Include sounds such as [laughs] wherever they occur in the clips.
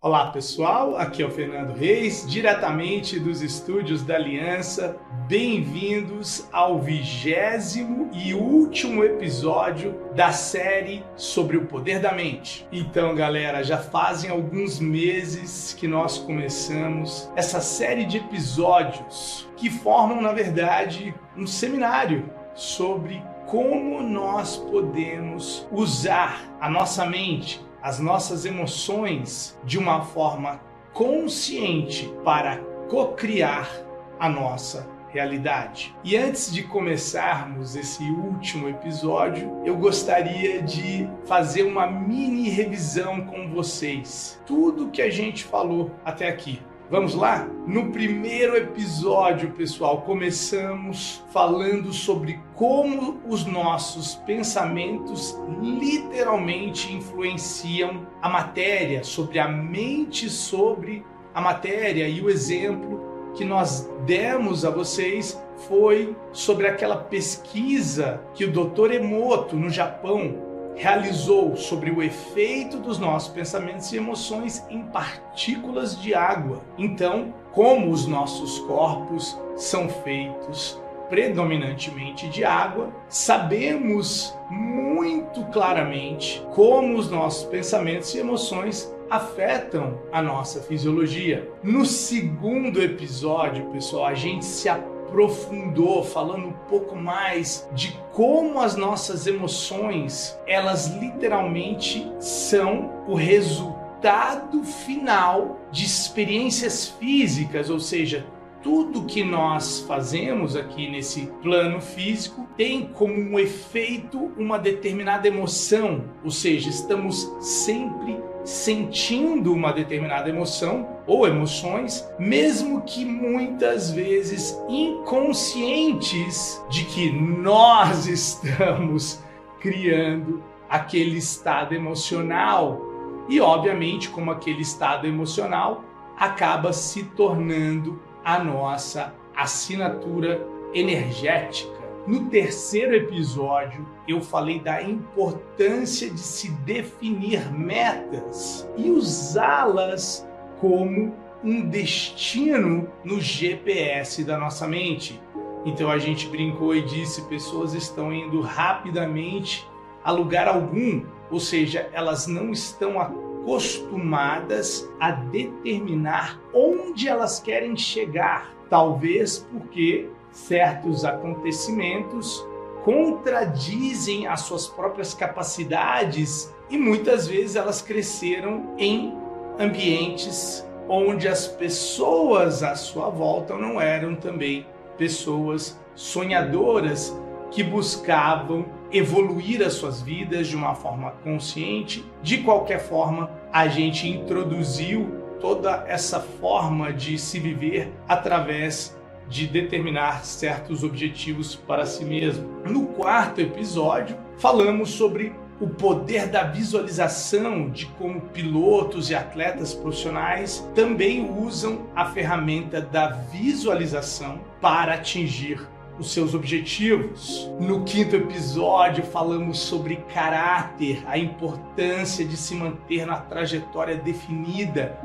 Olá pessoal, aqui é o Fernando Reis, diretamente dos estúdios da Aliança. Bem-vindos ao vigésimo e último episódio da série sobre o poder da mente. Então, galera, já fazem alguns meses que nós começamos essa série de episódios que formam, na verdade, um seminário sobre como nós podemos usar a nossa mente as nossas emoções de uma forma consciente para co-criar a nossa realidade. E antes de começarmos esse último episódio, eu gostaria de fazer uma mini revisão com vocês. Tudo que a gente falou até aqui. Vamos lá? No primeiro episódio, pessoal, começamos falando sobre como os nossos pensamentos literalmente influenciam a matéria, sobre a mente sobre a matéria. E o exemplo que nós demos a vocês foi sobre aquela pesquisa que o Dr. Emoto, no Japão, realizou sobre o efeito dos nossos pensamentos e emoções em partículas de água. Então, como os nossos corpos são feitos predominantemente de água, sabemos muito claramente como os nossos pensamentos e emoções afetam a nossa fisiologia. No segundo episódio, pessoal, a gente se aprofundou, falando um pouco mais de como as nossas emoções, elas literalmente são o resultado final de experiências físicas, ou seja, tudo que nós fazemos aqui nesse plano físico tem como um efeito uma determinada emoção, ou seja, estamos sempre sentindo uma determinada emoção ou emoções, mesmo que muitas vezes inconscientes de que nós [laughs] estamos criando aquele estado emocional. E obviamente, como aquele estado emocional acaba se tornando a nossa assinatura energética. No terceiro episódio, eu falei da importância de se definir metas e usá-las como um destino no GPS da nossa mente. Então a gente brincou e disse: pessoas estão indo rapidamente a lugar algum, ou seja, elas não estão acostumadas a determinar onde elas querem chegar. Talvez porque certos acontecimentos contradizem as suas próprias capacidades e muitas vezes elas cresceram em ambientes onde as pessoas à sua volta não eram também pessoas sonhadoras que buscavam evoluir as suas vidas de uma forma consciente. De qualquer forma, a gente introduziu toda essa forma de se viver através de determinar certos objetivos para si mesmo. No quarto episódio, falamos sobre o poder da visualização, de como pilotos e atletas profissionais também usam a ferramenta da visualização para atingir os seus objetivos. No quinto episódio, falamos sobre caráter, a importância de se manter na trajetória definida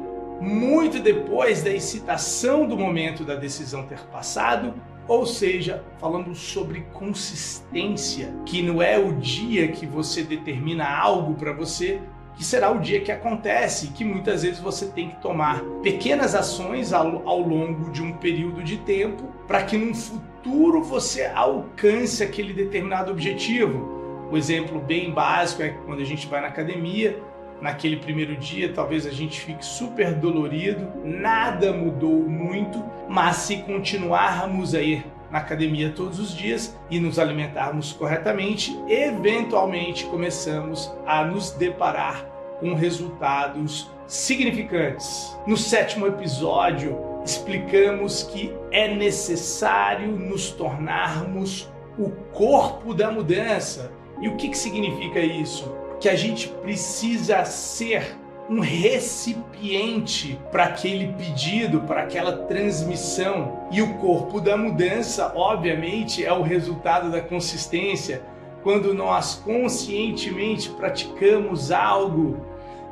muito depois da excitação do momento da decisão ter passado, ou seja, falando sobre consistência, que não é o dia que você determina algo para você que será o dia que acontece, que muitas vezes você tem que tomar pequenas ações ao, ao longo de um período de tempo para que num futuro você alcance aquele determinado objetivo. O exemplo bem básico é quando a gente vai na academia, naquele primeiro dia, talvez a gente fique super dolorido, nada mudou muito, mas se continuarmos a ir na academia todos os dias e nos alimentarmos corretamente, eventualmente começamos a nos deparar com resultados significantes. No sétimo episódio, explicamos que é necessário nos tornarmos o corpo da mudança. E o que, que significa isso? Que a gente precisa ser um recipiente para aquele pedido, para aquela transmissão. E o corpo da mudança, obviamente, é o resultado da consistência. Quando nós conscientemente praticamos algo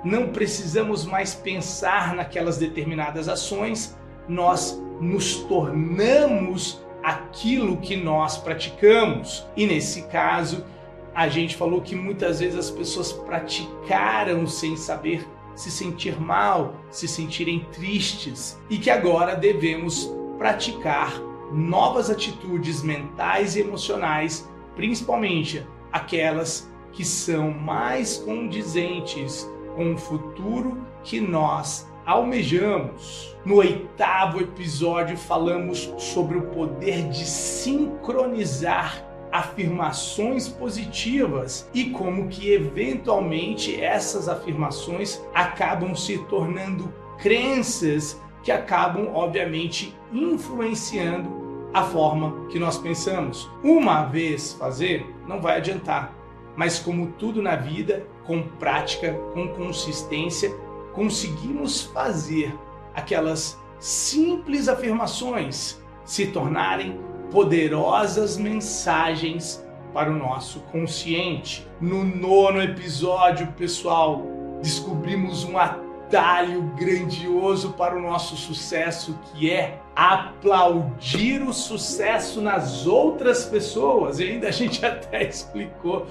não precisamos mais pensar naquelas determinadas ações, nós nos tornamos aquilo que nós praticamos. E nesse caso, a gente falou que muitas vezes as pessoas praticaram sem saber se sentir mal, se sentirem tristes e que agora devemos praticar novas atitudes mentais e emocionais, principalmente aquelas que são mais condizentes com o futuro que nós almejamos. No oitavo episódio, falamos sobre o poder de sincronizar afirmações positivas e como que eventualmente essas afirmações acabam se tornando crenças que acabam obviamente influenciando a forma que nós pensamos. Uma vez fazer não vai adiantar, mas como tudo na vida, com prática, com consistência, conseguimos fazer aquelas simples afirmações se tornarem poderosas mensagens para o nosso consciente. No nono episódio, pessoal, descobrimos um atalho grandioso para o nosso sucesso, que é aplaudir o sucesso nas outras pessoas. E ainda a gente [laughs] até explicou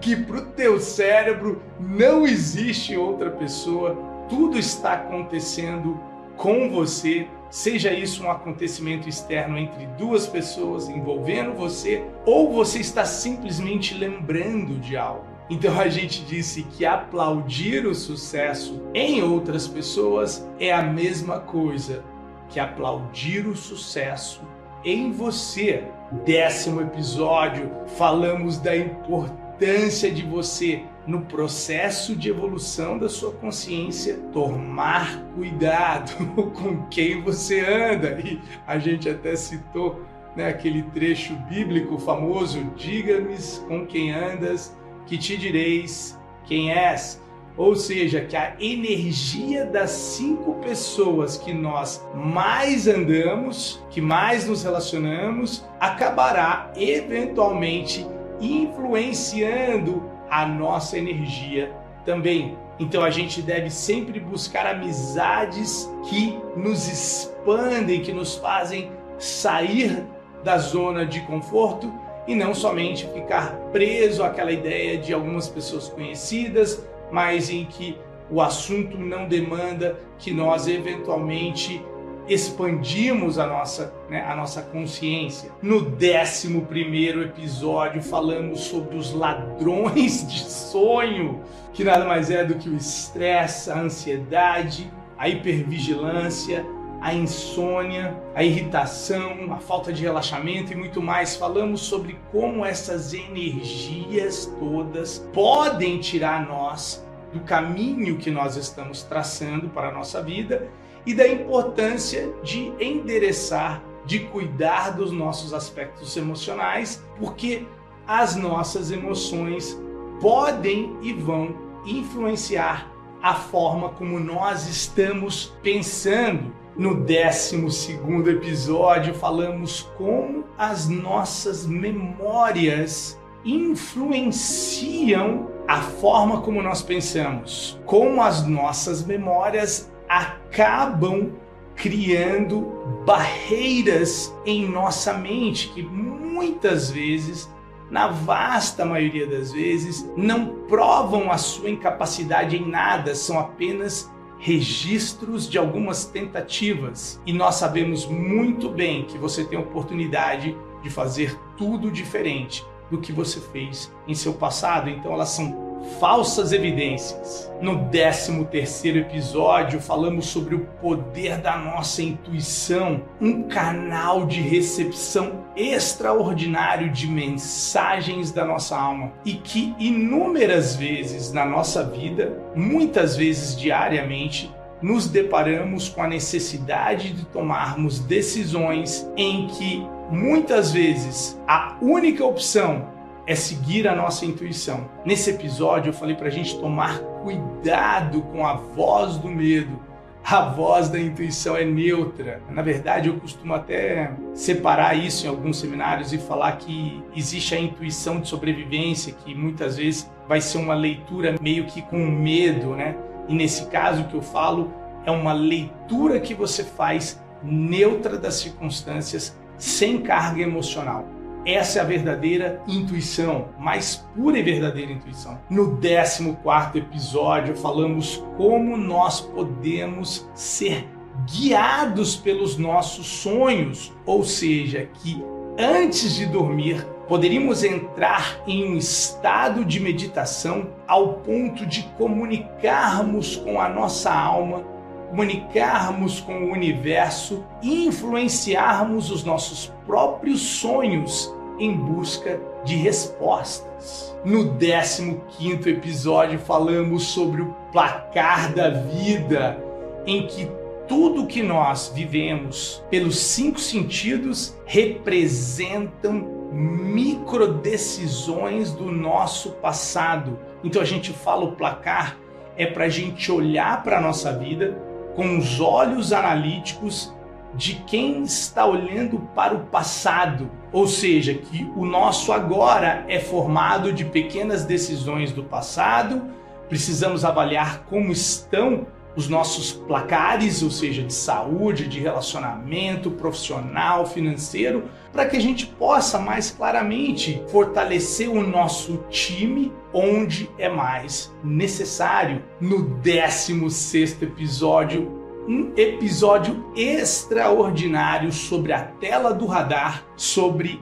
que para o teu cérebro não existe outra pessoa, tudo está acontecendo com você, seja isso um acontecimento externo entre duas pessoas envolvendo você, ou você está simplesmente lembrando de algo. Então a gente disse que aplaudir o sucesso em outras pessoas é a mesma coisa que aplaudir o sucesso em você. Décimo episódio, falamos da importância de você no processo de evolução da sua consciência, tomar cuidado [laughs] com quem você anda. E a gente até citou né, aquele trecho bíblico famoso: Diga-me com quem andas, que te direis quem és. Ou seja, que a energia das cinco pessoas que nós mais andamos, que mais nos relacionamos, acabará eventualmente influenciando a nossa energia também. Então a gente deve sempre buscar amizades que nos expandem, que nos fazem sair da zona de conforto e não somente ficar preso àquela ideia de algumas pessoas conhecidas, mas em que o assunto não demanda que nós eventualmente expandimos a nossa, né, a nossa consciência. No 11 episódio, falamos sobre os ladrões de sonho, que nada mais é do que o estresse, a ansiedade, a hipervigilância, a insônia, a irritação, a falta de relaxamento e muito mais. Falamos sobre como essas energias todas podem tirar nós do caminho que nós estamos traçando para a nossa vida e da importância de endereçar, de cuidar dos nossos aspectos emocionais, porque as nossas emoções podem e vão influenciar a forma como nós estamos pensando. No 12 episódio, falamos como as nossas memórias influenciam a forma como nós pensamos, como as nossas memórias acabam criando barreiras em nossa mente que muitas vezes, na vasta maioria das vezes, não provam a sua incapacidade em nada, são apenas registros de algumas tentativas. E nós sabemos muito bem que você tem a oportunidade de fazer tudo diferente do que você fez em seu passado, então elas são falsas evidências. No 13 terceiro episódio, falamos sobre o poder da nossa intuição, um canal de recepção extraordinário de mensagens da nossa alma e que inúmeras vezes na nossa vida, muitas vezes diariamente, nos deparamos com a necessidade de tomarmos decisões em que muitas vezes a única opção é seguir a nossa intuição. Nesse episódio eu falei para a gente tomar cuidado com a voz do medo. A voz da intuição é neutra. Na verdade, eu costumo até separar isso em alguns seminários e falar que existe a intuição de sobrevivência, que muitas vezes vai ser uma leitura meio que com medo, né? E nesse caso que eu falo, é uma leitura que você faz neutra das circunstâncias, sem carga emocional. Essa é a verdadeira intuição, mais pura e verdadeira intuição. No 14 episódio, falamos como nós podemos ser guiados pelos nossos sonhos, ou seja, que antes de dormir poderíamos entrar em um estado de meditação ao ponto de comunicarmos com a nossa alma, comunicarmos com o universo e influenciarmos os nossos próprios sonhos em busca de respostas. No 15 episódio falamos sobre o placar da vida, em que tudo que nós vivemos pelos cinco sentidos representam microdecisões do nosso passado. Então a gente fala o placar é para a gente olhar para a nossa vida com os olhos analíticos de quem está olhando para o passado, ou seja, que o nosso agora é formado de pequenas decisões do passado, precisamos avaliar como estão os nossos placares, ou seja, de saúde, de relacionamento profissional, financeiro, para que a gente possa mais claramente fortalecer o nosso time onde é mais necessário. No 16 episódio, um episódio extraordinário sobre a tela do radar, sobre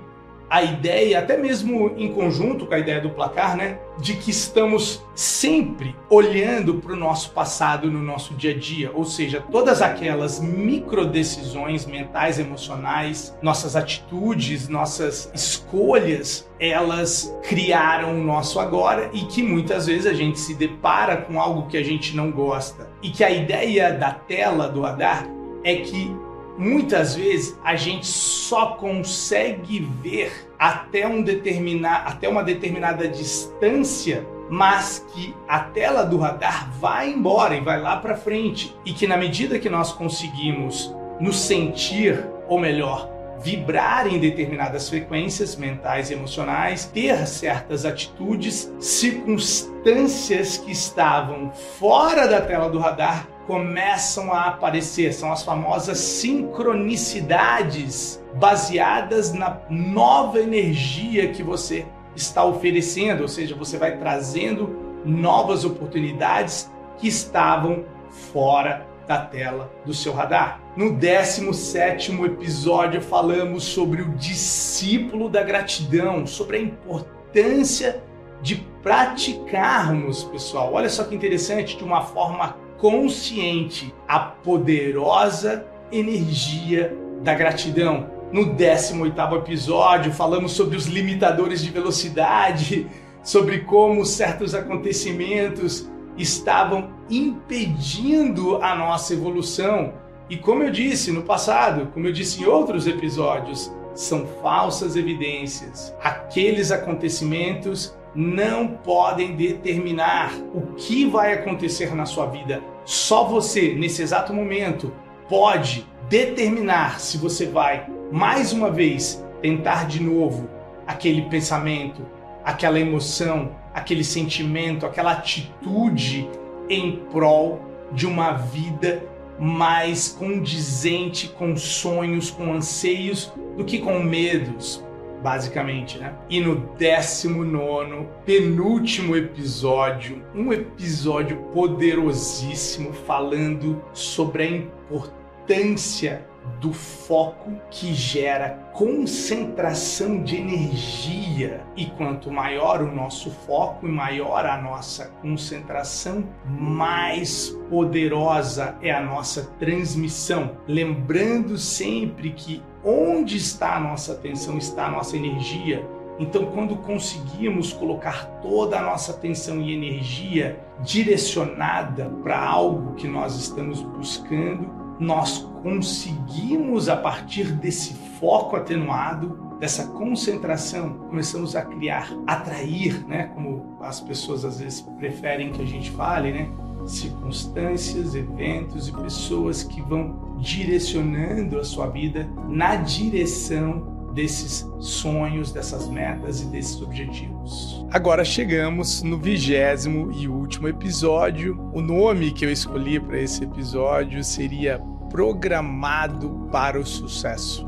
a ideia, até mesmo em conjunto com a ideia do placar, né, de que estamos sempre olhando para o nosso passado no nosso dia a dia, ou seja, todas aquelas micro decisões mentais, emocionais, nossas atitudes, nossas escolhas, elas criaram o nosso agora e que muitas vezes a gente se depara com algo que a gente não gosta. E que a ideia da tela do radar é que muitas vezes a gente só consegue ver até, um determinar, até uma determinada distância, mas que a tela do radar vai embora e vai lá para frente. E que na medida que nós conseguimos nos sentir, ou melhor, vibrar em determinadas frequências mentais e emocionais, ter certas atitudes, circunstâncias que estavam fora da tela do radar começam a aparecer, são as famosas sincronicidades baseadas na nova energia que você está oferecendo, ou seja, você vai trazendo novas oportunidades que estavam fora da tela do seu radar. No 17º episódio falamos sobre o discípulo da gratidão, sobre a importância de praticarmos, pessoal. Olha só que interessante, de uma forma consciente a poderosa energia da gratidão. No 18º episódio, falamos sobre os limitadores de velocidade, sobre como certos acontecimentos estavam impedindo a nossa evolução. E como eu disse no passado, como eu disse em outros episódios, são falsas evidências. Aqueles acontecimentos não podem determinar o que vai acontecer na sua vida. Só você, nesse exato momento, pode determinar se você vai, mais uma vez, tentar de novo aquele pensamento, aquela emoção, aquele sentimento, aquela atitude em prol de uma vida mais condizente com sonhos, com anseios, do que com medos, basicamente, né? E no 19 penúltimo episódio, um episódio poderosíssimo falando sobre a importância do foco que gera concentração de energia. E quanto maior o nosso foco e maior a nossa concentração, mais poderosa é a nossa transmissão. Lembrando sempre que onde está a nossa atenção, está a nossa energia. Então, quando conseguimos colocar toda a nossa atenção e energia direcionada para algo que nós estamos buscando, nós conseguimos, a partir desse foco atenuado, dessa concentração, começamos a criar, atrair, né? Como as pessoas às vezes preferem que a gente fale, né? Circunstâncias, eventos e pessoas que vão direcionando a sua vida na direção desses sonhos, dessas metas e desses objetivos. Agora chegamos no vigésimo e último episódio. O nome que eu escolhi para esse episódio seria Programado para o Sucesso.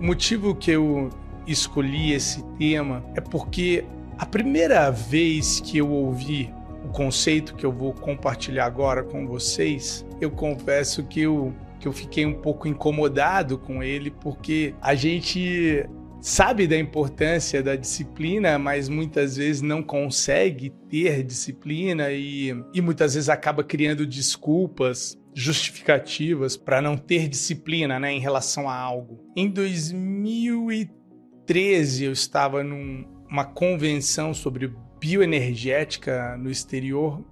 O motivo que eu escolhi esse tema é porque a primeira vez que eu ouvi o conceito que eu vou compartilhar agora com vocês, eu confesso que eu, que eu fiquei um pouco incomodado com ele, porque a gente sabe da importância da disciplina, mas muitas vezes não consegue ter disciplina e, e muitas vezes acaba criando desculpas justificativas para não ter disciplina né, em relação a algo. Em 2013, 2013 eu estava numa convenção sobre bioenergética no exterior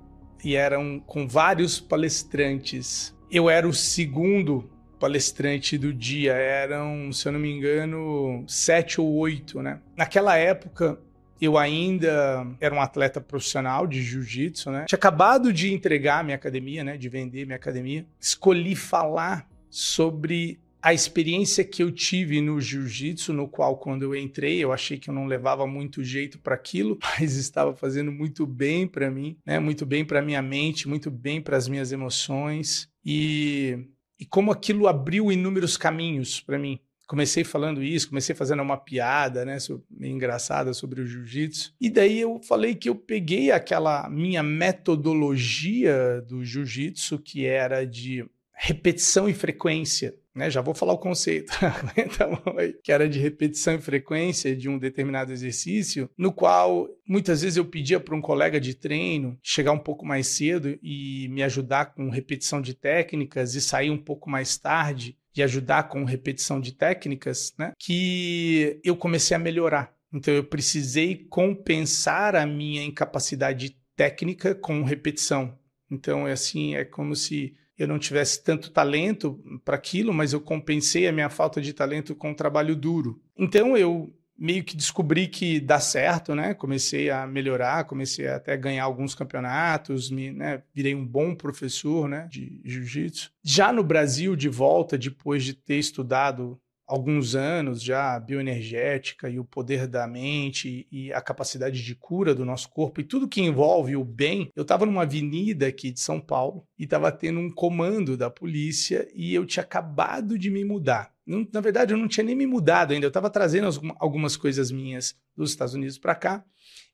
e eram com vários palestrantes. Eu era o segundo palestrante do dia, eram, se eu não me engano, sete ou oito, né? Naquela época, eu ainda era um atleta profissional de jiu-jitsu, né? Tinha acabado de entregar minha academia, né? De vender minha academia. Escolhi falar sobre a experiência que eu tive no jiu-jitsu, no qual quando eu entrei, eu achei que eu não levava muito jeito para aquilo, [laughs] mas estava fazendo muito bem para mim, né? Muito bem para minha mente, muito bem para as minhas emoções e e como aquilo abriu inúmeros caminhos para mim. Comecei falando isso, comecei fazendo uma piada, né, meio engraçada sobre o jiu-jitsu. E daí eu falei que eu peguei aquela minha metodologia do jiu-jitsu, que era de repetição e frequência. Né? Já vou falar o conceito, [laughs] que era de repetição e frequência de um determinado exercício, no qual muitas vezes eu pedia para um colega de treino chegar um pouco mais cedo e me ajudar com repetição de técnicas e sair um pouco mais tarde e ajudar com repetição de técnicas, né? que eu comecei a melhorar. Então eu precisei compensar a minha incapacidade técnica com repetição. Então é assim, é como se eu não tivesse tanto talento para aquilo, mas eu compensei a minha falta de talento com trabalho duro. Então eu meio que descobri que dá certo, né? Comecei a melhorar, comecei a até ganhar alguns campeonatos, me, né? virei um bom professor, né? De jiu-jitsu. Já no Brasil, de volta, depois de ter estudado alguns anos já bioenergética e o poder da mente e a capacidade de cura do nosso corpo e tudo que envolve o bem. Eu estava numa avenida aqui de São Paulo e estava tendo um comando da polícia e eu tinha acabado de me mudar. Na verdade, eu não tinha nem me mudado ainda, eu estava trazendo algumas coisas minhas dos Estados Unidos para cá.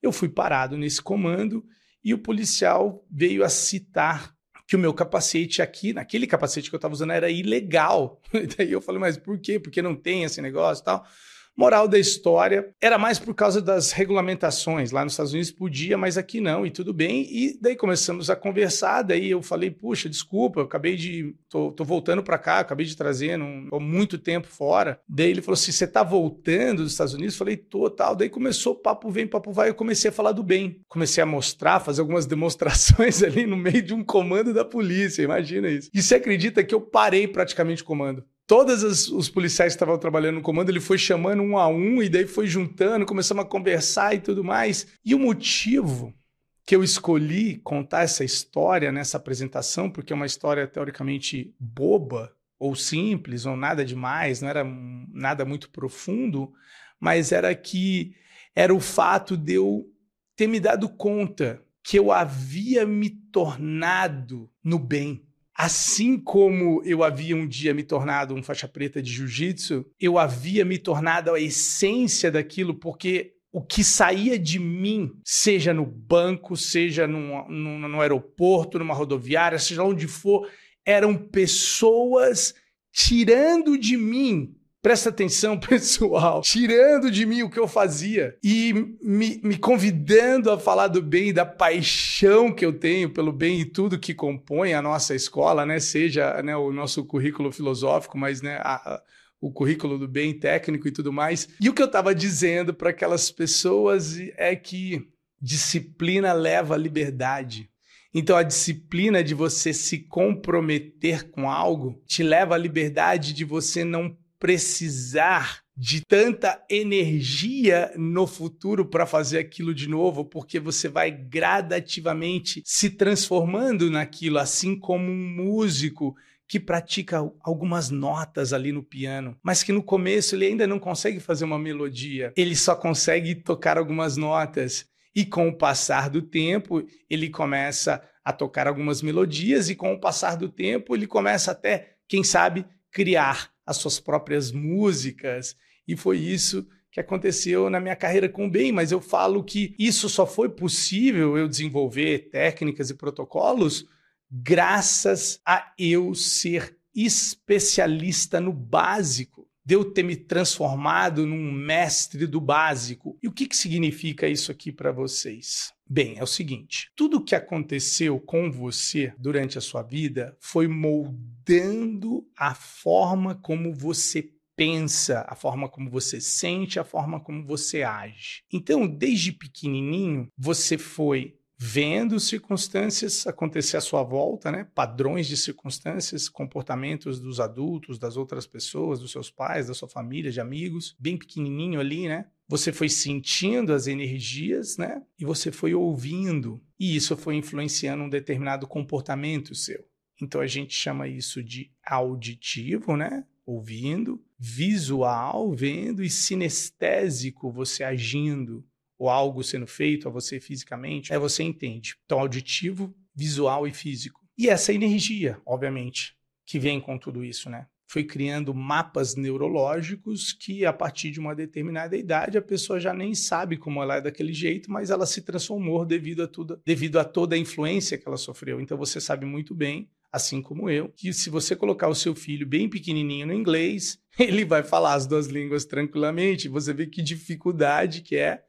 Eu fui parado nesse comando e o policial veio a citar que o meu capacete aqui, naquele capacete que eu estava usando, era ilegal. [laughs] Daí eu falei, mas por quê? Porque não tem esse negócio e tal. Moral da história, era mais por causa das regulamentações. Lá nos Estados Unidos podia, mas aqui não, e tudo bem. E daí começamos a conversar. Daí eu falei, puxa, desculpa, eu acabei de. tô, tô voltando para cá, acabei de trazer, não tô muito tempo fora. Daí ele falou assim: você tá voltando dos Estados Unidos? Eu falei, tô, tal. Daí começou papo vem, papo vai. Eu comecei a falar do bem. Comecei a mostrar, fazer algumas demonstrações [laughs] ali no meio de um comando da polícia, imagina isso. E você acredita que eu parei praticamente o comando? Todos os policiais que estavam trabalhando no comando, ele foi chamando um a um e daí foi juntando, começamos a conversar e tudo mais. E o motivo que eu escolhi contar essa história nessa apresentação, porque é uma história teoricamente boba ou simples ou nada demais, não era nada muito profundo, mas era que era o fato de eu ter me dado conta que eu havia me tornado no bem Assim como eu havia um dia me tornado um faixa preta de jiu-jitsu, eu havia me tornado a essência daquilo, porque o que saía de mim, seja no banco, seja no, no, no aeroporto, numa rodoviária, seja onde for, eram pessoas tirando de mim Presta atenção, [laughs] pessoal. Tirando de mim o que eu fazia e me, me, convidando a falar do bem da paixão que eu tenho pelo bem e tudo que compõe a nossa escola, né? Seja né, o nosso currículo filosófico, mas né, a, a, o currículo do bem técnico e tudo mais. E o que eu estava dizendo para aquelas pessoas é que disciplina leva à liberdade. Então, a disciplina de você se comprometer com algo te leva à liberdade de você não precisar de tanta energia no futuro para fazer aquilo de novo, porque você vai gradativamente se transformando naquilo, assim como um músico que pratica algumas notas ali no piano, mas que no começo ele ainda não consegue fazer uma melodia, ele só consegue tocar algumas notas. E com o passar do tempo, ele começa a tocar algumas melodias, e com o passar do tempo, ele começa até, quem sabe, criar as suas próprias músicas. E foi isso que aconteceu na minha carreira com o bem, mas eu falo que isso só foi possível eu desenvolver técnicas e protocolos graças a eu ser especialista no básico, de eu ter me transformado num mestre do básico. E o que, que significa isso aqui para vocês? Bem, é o seguinte: tudo o que aconteceu com você durante a sua vida foi moldando a forma como você pensa, a forma como você sente, a forma como você age. Então, desde pequenininho, você foi vendo circunstâncias acontecer à sua volta, né? padrões de circunstâncias, comportamentos dos adultos, das outras pessoas, dos seus pais, da sua família, de amigos, bem pequenininho ali, né? Você foi sentindo as energias, né? E você foi ouvindo, e isso foi influenciando um determinado comportamento seu. Então a gente chama isso de auditivo, né? Ouvindo, visual, vendo e sinestésico, você agindo, ou algo sendo feito a você fisicamente, é você entende. Então, auditivo, visual e físico. E essa energia, obviamente, que vem com tudo isso, né? Foi criando mapas neurológicos que, a partir de uma determinada idade, a pessoa já nem sabe como ela é daquele jeito, mas ela se transformou devido a tudo, devido a toda a influência que ela sofreu. Então você sabe muito bem assim como eu, que se você colocar o seu filho bem pequenininho no inglês, [laughs] ele vai falar as duas línguas tranquilamente. Você vê que dificuldade que é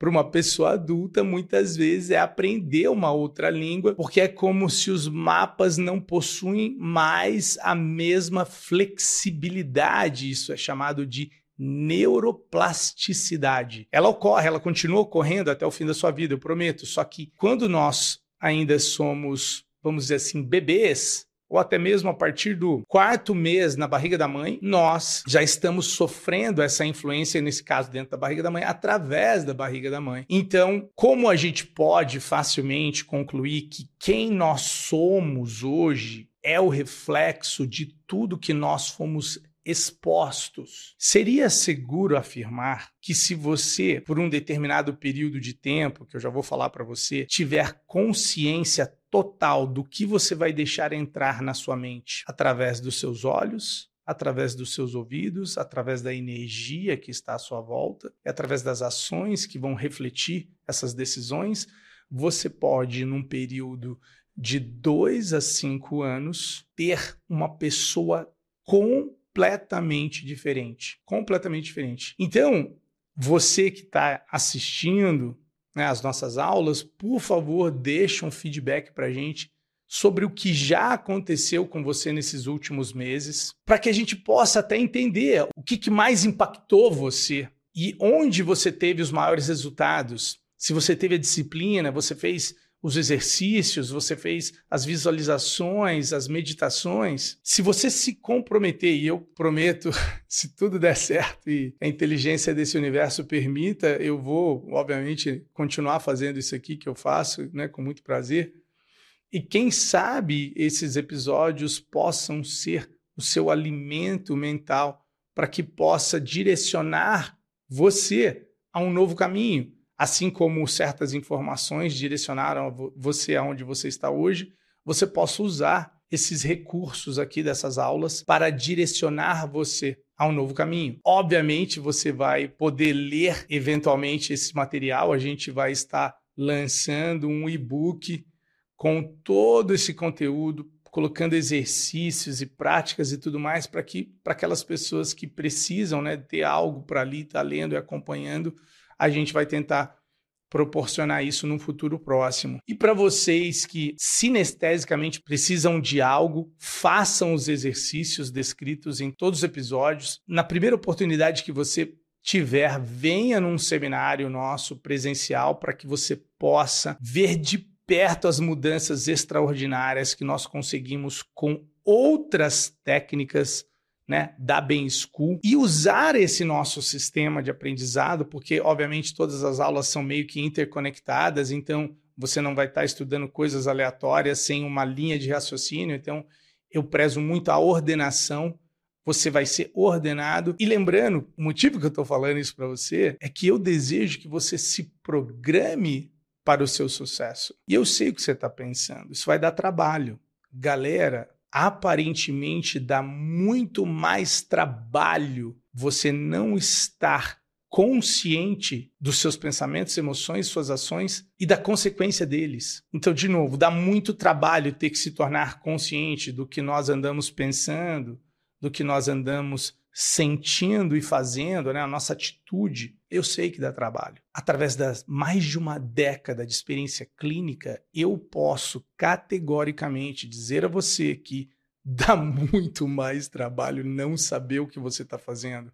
para uma pessoa adulta, muitas vezes, é aprender uma outra língua, porque é como se os mapas não possuem mais a mesma flexibilidade. Isso é chamado de neuroplasticidade. Ela ocorre, ela continua ocorrendo até o fim da sua vida, eu prometo. Só que quando nós ainda somos, vamos dizer assim, bebês, ou até mesmo a partir do quarto mês na barriga da mãe, nós já estamos sofrendo essa influência, nesse caso dentro da barriga da mãe, através da barriga da mãe. Então, como a gente pode facilmente concluir que quem nós somos hoje é o reflexo de tudo que nós fomos expostos. Seria seguro afirmar que se você, por um determinado período de tempo, que eu já vou falar para você, tiver consciência total do que você vai deixar entrar na sua mente através dos seus olhos, através dos seus ouvidos, através da energia que está à sua volta, e através das ações que vão refletir essas decisões, você pode, num período de dois a cinco anos, ter uma pessoa com completamente diferente. Completamente diferente. Então, você que está assistindo né, as nossas aulas, por favor, deixe um feedback para a gente sobre o que já aconteceu com você nesses últimos meses, para que a gente possa até entender o que, que mais impactou você e onde você teve os maiores resultados. Se você teve a disciplina, você fez os exercícios, você fez as visualizações, as meditações. Se você se comprometer, e eu prometo, [laughs] se tudo der certo e a inteligência desse universo permita, eu vou, obviamente, continuar fazendo isso aqui que eu faço, né, com muito prazer. E quem sabe esses episódios possam ser o seu alimento mental para que possa direcionar você a um novo caminho assim como certas informações direcionaram você aonde você está hoje, você possa usar esses recursos aqui dessas aulas para direcionar você a um novo caminho. Obviamente, você vai poder ler eventualmente esse material, a gente vai estar lançando um e-book com todo esse conteúdo, colocando exercícios e práticas e tudo mais para que para aquelas pessoas que precisam, né, ter algo para ali estar tá lendo e acompanhando, a gente vai tentar proporcionar isso num futuro próximo. E para vocês que sinestesicamente precisam de algo, façam os exercícios descritos em todos os episódios. Na primeira oportunidade que você tiver, venha num seminário nosso presencial para que você possa ver de perto as mudanças extraordinárias que nós conseguimos com outras técnicas né, da Bem School e usar esse nosso sistema de aprendizado, porque obviamente todas as aulas são meio que interconectadas, então você não vai estar estudando coisas aleatórias sem uma linha de raciocínio, então eu prezo muito a ordenação. Você vai ser ordenado. E lembrando, o motivo que eu estou falando isso para você é que eu desejo que você se programe para o seu sucesso. E eu sei o que você está pensando. Isso vai dar trabalho. Galera, aparentemente dá muito mais trabalho você não estar consciente dos seus pensamentos, emoções, suas ações e da consequência deles. Então, de novo, dá muito trabalho ter que se tornar consciente do que nós andamos pensando, do que nós andamos sentindo e fazendo, né? a nossa atitude. Eu sei que dá trabalho. Através das mais de uma década de experiência clínica, eu posso categoricamente dizer a você que [laughs] dá muito mais trabalho não saber o que você está fazendo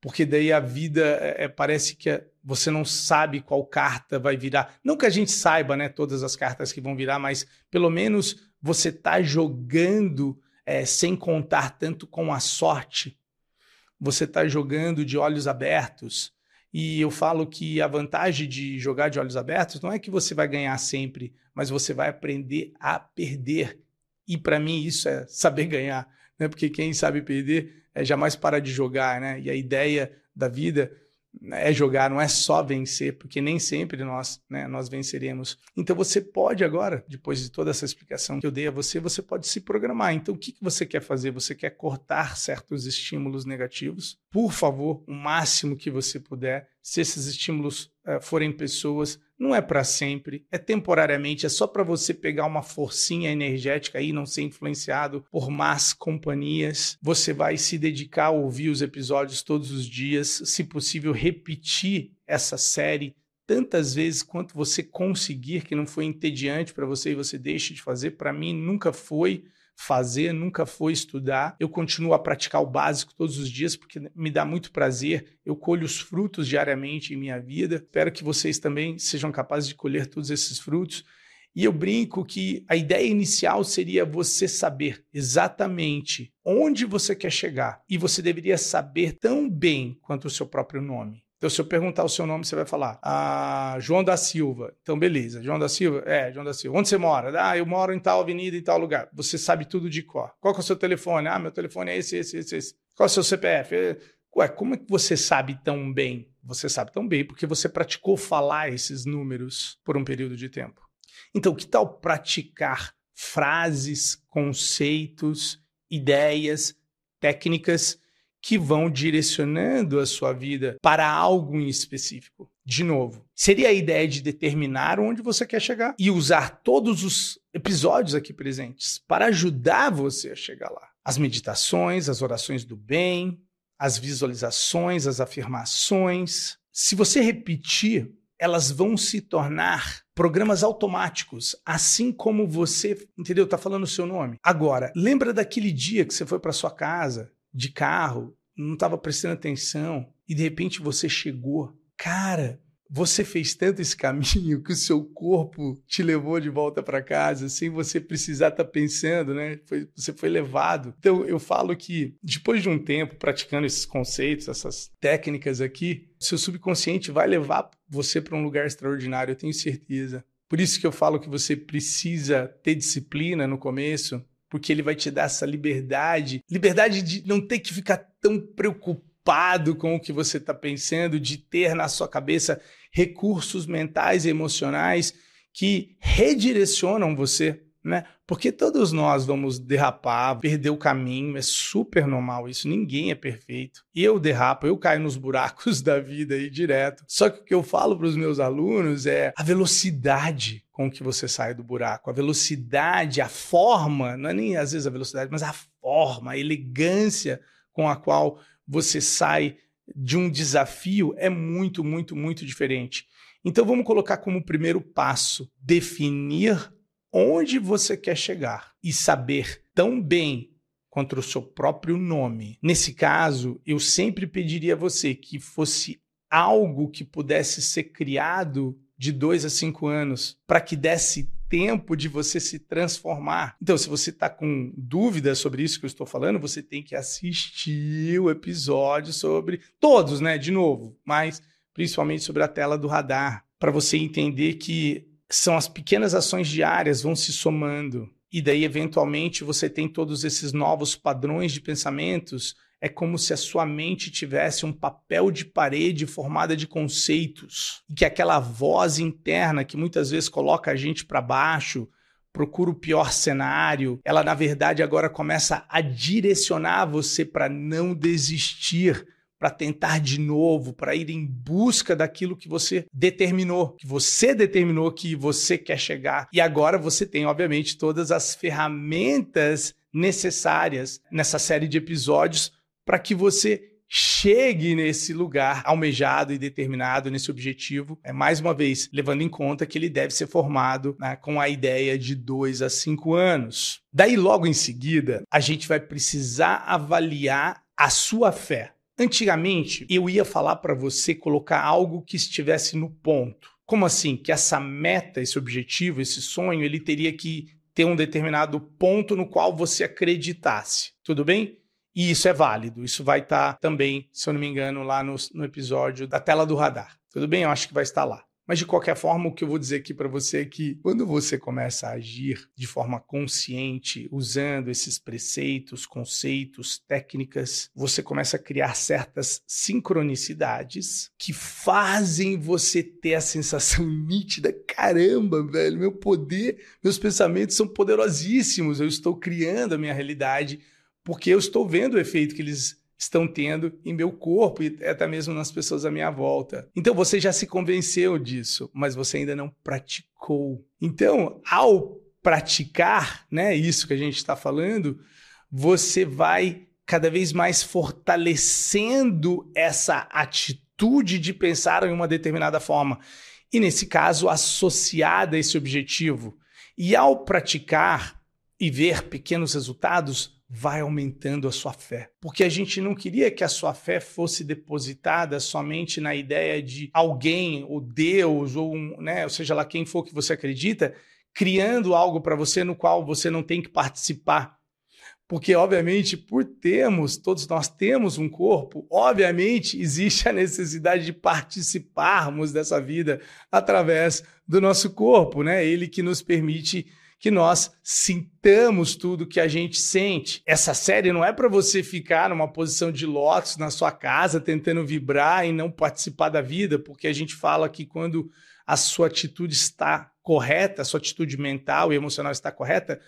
porque daí a vida é, é, parece que é, você não sabe qual carta vai virar. Não que a gente saiba, né, todas as cartas que vão virar, mas pelo menos você está jogando é, sem contar tanto com a sorte. Você está jogando de olhos abertos. E eu falo que a vantagem de jogar de olhos abertos não é que você vai ganhar sempre, mas você vai aprender a perder. E para mim isso é saber ganhar, né? Porque quem sabe perder é, jamais para de jogar, né? E a ideia da vida é jogar, não é só vencer, porque nem sempre nós, né, nós venceremos. Então você pode agora, depois de toda essa explicação que eu dei a você, você pode se programar. Então o que, que você quer fazer? Você quer cortar certos estímulos negativos? Por favor, o máximo que você puder, se esses estímulos uh, forem pessoas, não é para sempre, é temporariamente, é só para você pegar uma forcinha energética aí, não ser influenciado por más companhias. Você vai se dedicar a ouvir os episódios todos os dias, se possível, repetir essa série tantas vezes quanto você conseguir, que não foi entediante para você e você deixe de fazer. Para mim, nunca foi fazer, nunca foi estudar. Eu continuo a praticar o básico todos os dias porque me dá muito prazer. Eu colho os frutos diariamente em minha vida. Espero que vocês também sejam capazes de colher todos esses frutos. E eu brinco que a ideia inicial seria você saber exatamente onde você quer chegar. E você deveria saber tão bem quanto o seu próprio nome. Então, se eu perguntar o seu nome, você vai falar, ah, João da Silva. Então, beleza. João da Silva? É, João da Silva. Onde você mora? Ah, eu moro em tal avenida, em tal lugar. Você sabe tudo de cor. Qual é o seu telefone? Ah, meu telefone é esse, esse, esse, esse. Qual é o seu CPF? Ué, como é que você sabe tão bem? Você sabe tão bem porque você praticou falar esses números por um período de tempo. Então, que tal praticar frases, conceitos, ideias, técnicas que vão direcionando a sua vida para algo em específico. De novo, seria a ideia de determinar onde você quer chegar e usar todos os episódios aqui presentes para ajudar você a chegar lá. As meditações, as orações do bem, as visualizações, as afirmações. Se você repetir, elas vão se tornar programas automáticos, assim como você, entendeu? Tá falando o seu nome. Agora, lembra daquele dia que você foi para sua casa de carro, não estava prestando atenção e de repente você chegou. Cara, você fez tanto esse caminho que o seu corpo te levou de volta para casa sem você precisar estar tá pensando, né? Foi, você foi levado. Então eu falo que depois de um tempo praticando esses conceitos, essas técnicas aqui, seu subconsciente vai levar você para um lugar extraordinário, eu tenho certeza. Por isso que eu falo que você precisa ter disciplina no começo, porque ele vai te dar essa liberdade liberdade de não ter que ficar tão preocupado com o que você está pensando, de ter na sua cabeça recursos mentais e emocionais que redirecionam você né? Porque todos nós vamos derrapar, perder o caminho, é super normal isso, ninguém é perfeito. Eu derrapo, eu caio nos buracos [laughs] da vida aí direto. Só que o que eu falo para os meus alunos é a velocidade com que você sai do buraco, a velocidade, a forma, não é nem às vezes a velocidade, mas a forma, a elegância com a qual você sai de um desafio é muito, muito, muito diferente. Então vamos colocar como primeiro passo definir onde você quer chegar e saber tão bem quanto o seu próprio nome. Nesse caso, eu sempre pediria a você que fosse algo que pudesse ser criado de dois a cinco anos, para que desse tempo de você se transformar. Então, se você está com dúvidas sobre isso que eu estou falando, você tem que assistir o episódio sobre todos, né? De novo, mas principalmente sobre a tela do radar, para você entender que são as pequenas ações diárias vão se somando e daí eventualmente você tem todos esses novos padrões de pensamentos é como se a sua mente tivesse um papel de parede formada de conceitos e que aquela voz interna que muitas vezes coloca a gente para baixo, procura o pior cenário, ela na verdade agora começa a direcionar você para não desistir, para tentar de novo, para ir em busca daquilo que você determinou, que você determinou que você quer chegar. E agora você tem, obviamente, todas as ferramentas necessárias nessa série de episódios para que você chegue nesse lugar almejado e determinado, nesse objetivo, é mais uma vez, levando em conta que ele deve ser formado né, com a ideia de dois a cinco anos. Daí, logo em seguida, a gente vai precisar avaliar a sua fé. Antigamente, eu ia falar para você colocar algo que estivesse no ponto. Como assim? Que essa meta, esse objetivo, esse sonho, ele teria que ter um determinado ponto no qual você acreditasse. Tudo bem? E isso é válido. Isso vai estar tá também, se eu não me engano, lá no, no episódio da tela do radar. Tudo bem? Eu acho que vai estar lá. Mas de qualquer forma, o que eu vou dizer aqui para você é que quando você começa a agir de forma consciente, usando esses preceitos, conceitos, técnicas, você começa a criar certas sincronicidades que fazem você ter a sensação [laughs] nítida: caramba, velho, meu poder, meus pensamentos são poderosíssimos, eu estou criando a minha realidade porque eu estou vendo o efeito que eles estão tendo em meu corpo e até mesmo nas pessoas à minha volta. Então você já se convenceu disso, mas você ainda não praticou. Então, ao praticar, né, isso que a gente está falando, você vai cada vez mais fortalecendo essa atitude de pensar em uma determinada forma. E nesse caso, associada a esse objetivo. E ao praticar e ver pequenos resultados, vai aumentando a sua fé. Porque a gente não queria que a sua fé fosse depositada somente na ideia de alguém, ou Deus, ou, um, né, ou seja lá quem for que você acredita, criando algo para você no qual você não tem que participar. Porque, obviamente, por termos, todos nós temos um corpo, obviamente existe a necessidade de participarmos dessa vida através do nosso corpo, né? Ele que nos permite que nós sintamos tudo que a gente sente. Essa série não é para você ficar numa posição de lótus na sua casa tentando vibrar e não participar da vida, porque a gente fala que quando a sua atitude está correta, a sua atitude mental e emocional está correta,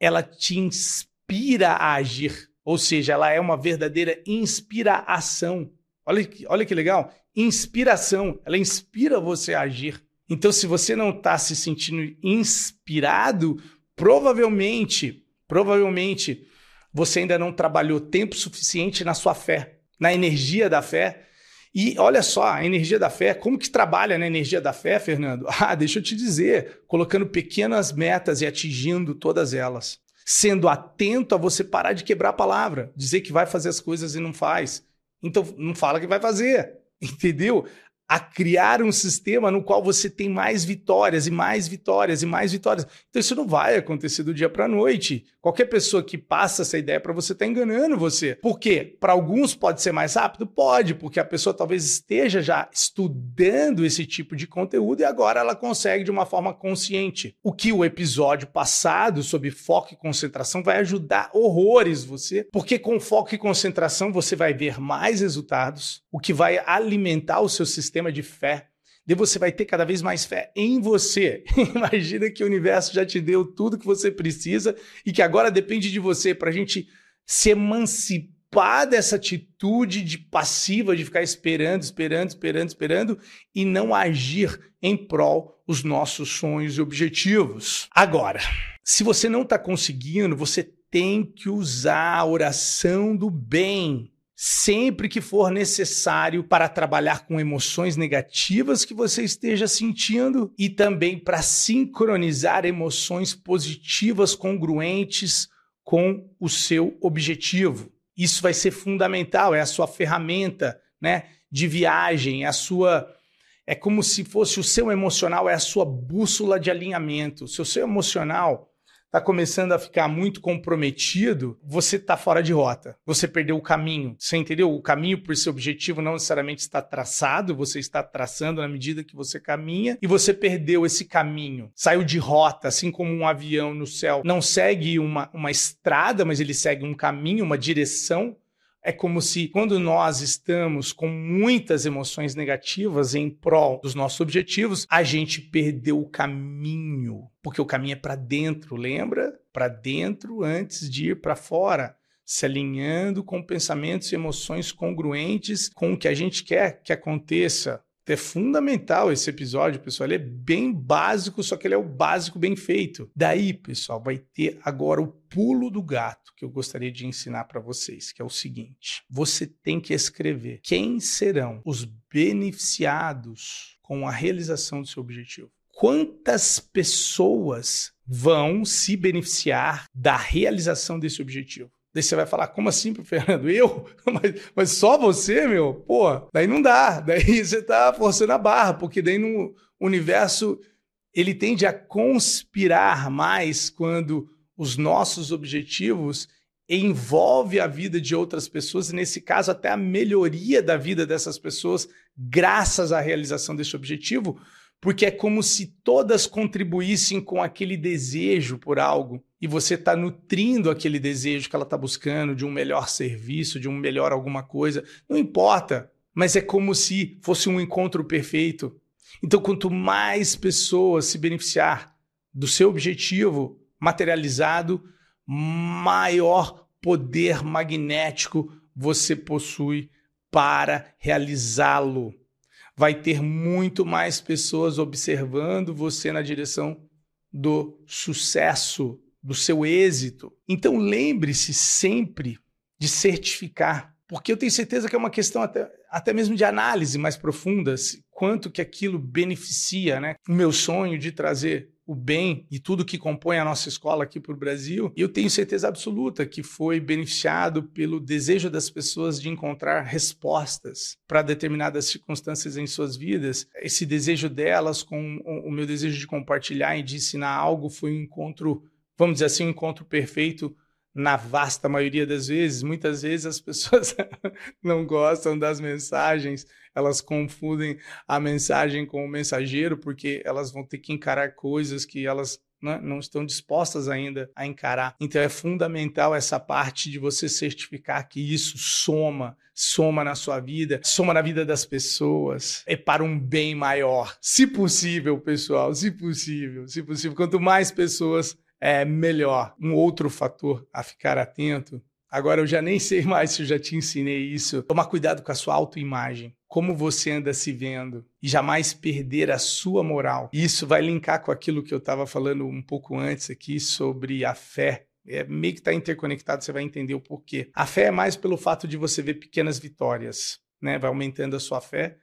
ela te inspira a agir. Ou seja, ela é uma verdadeira inspiração. Olha que, olha que legal. Inspiração. Ela inspira você a agir. Então, se você não está se sentindo inspirado, provavelmente, provavelmente, você ainda não trabalhou tempo suficiente na sua fé, na energia da fé. E olha só, a energia da fé, como que trabalha na energia da fé, Fernando? [laughs] Ah, deixa eu te dizer, colocando pequenas metas e atingindo todas elas. Sendo atento a você parar de quebrar a palavra, dizer que vai fazer as coisas e não faz. Então, não fala que vai fazer. [laughs] Entendeu? A criar um sistema no qual você tem mais vitórias e mais vitórias e mais vitórias. Então isso não vai acontecer do dia para a noite. Qualquer pessoa que passa essa ideia para você está enganando você. Por quê? Para alguns pode ser mais rápido? Pode, porque a pessoa talvez esteja já estudando esse tipo de conteúdo e agora ela consegue de uma forma consciente. O que o episódio passado sobre foco e concentração vai ajudar horrores você, porque com foco e concentração você vai ver mais resultados, o que vai alimentar o seu sistema sistema de fé. E você vai ter cada vez mais fé em você. [laughs] Imagina que o universo já te deu tudo que você precisa e que agora depende de você para a gente se emancipar dessa atitude de passiva, de ficar esperando, esperando, esperando, esperando e não agir em prol os nossos sonhos e objetivos. Agora, se você não está conseguindo, você tem que usar a oração do bem sempre que for necessário para trabalhar com emoções negativas que você esteja sentindo e também para sincronizar emoções positivas congruentes com o seu objetivo. Isso vai ser fundamental, é a sua ferramenta, né, de viagem, é a sua é como se fosse o seu emocional é a sua bússola de alinhamento. Se o seu emocional está começando a ficar muito comprometido, você está fora de rota. Você perdeu o caminho. Você entendeu? O caminho por esse objetivo não necessariamente está traçado, você está traçando na medida que você caminha e você perdeu esse caminho. Saiu de rota, assim como um avião no céu não segue uma, uma estrada, mas ele segue um caminho, uma direção. É como se, quando nós estamos com muitas emoções negativas em prol dos nossos objetivos, a gente perdeu o caminho. Porque o caminho é para dentro, lembra? Para dentro antes de ir para fora. Se alinhando com pensamentos e emoções congruentes com o que a gente quer que aconteça. É fundamental esse episódio, pessoal. Ele é bem básico, só que ele é o básico bem feito. Daí, pessoal, vai ter agora o pulo do gato que eu gostaria de ensinar para vocês, que é o seguinte: você tem que escrever quem serão os beneficiados com a realização do seu objetivo. Quantas pessoas vão se beneficiar da realização desse objetivo? Daí você vai falar, como assim, [laughs] Fernando? Eu? [laughs] Mas, mas, só você, meu? Pô, daí não dá. [laughs] Daí você tá forçando a barra, porque daí no universo ele tende a conspirar mais quando os nossos objetivos envolve a vida de outras pessoas e nesse caso até a melhoria da vida dessas pessoas graças à realização desse objetivo, porque é como se todas contribuíssem com aquele desejo por algo e você está nutrindo aquele desejo que ela está buscando de um melhor serviço, de um melhor alguma coisa, não importa, mas é como se fosse um encontro perfeito. Então, quanto mais pessoas se beneficiar do seu objetivo materializado, maior poder magnético você possui para realizá-lo. Vai ter muito mais pessoas observando você na direção do sucesso do seu êxito. Então lembre-se sempre de certificar, porque eu tenho certeza que é uma questão até, até mesmo de análise mais profunda, quanto que aquilo beneficia, né? O meu sonho de trazer o bem e tudo que compõe a nossa escola aqui para o Brasil, eu tenho certeza absoluta que foi beneficiado pelo desejo das pessoas de encontrar respostas para determinadas circunstâncias em suas vidas. Esse desejo delas com o meu desejo de compartilhar e de ensinar algo foi um encontro vamos dizer assim, um encontro perfeito na vasta maioria das vezes. Muitas vezes as pessoas [laughs] não gostam das mensagens, elas confundem a mensagem com o mensageiro, porque elas vão ter que encarar coisas que elas né, não estão dispostas ainda a encarar. Então é fundamental essa parte de você certificar que isso soma, soma na sua vida, soma na vida das pessoas, é para um bem maior. Se possível, pessoal, se possível, se possível, quanto mais pessoas é, melhor. Um outro fator a ficar atento. Agora eu já nem sei [laughs] mais se eu já te ensinei isso. Tomar cuidado com a sua autoimagem. Como você anda se vendo e jamais perder a sua moral. Isso vai linkar com aquilo que eu estava falando um pouco antes aqui sobre a fé é meio que está interconectado, você vai entender o porquê. A fé é mais pelo fato de você ver pequenas vitórias, né? Vai aumentando a sua fé,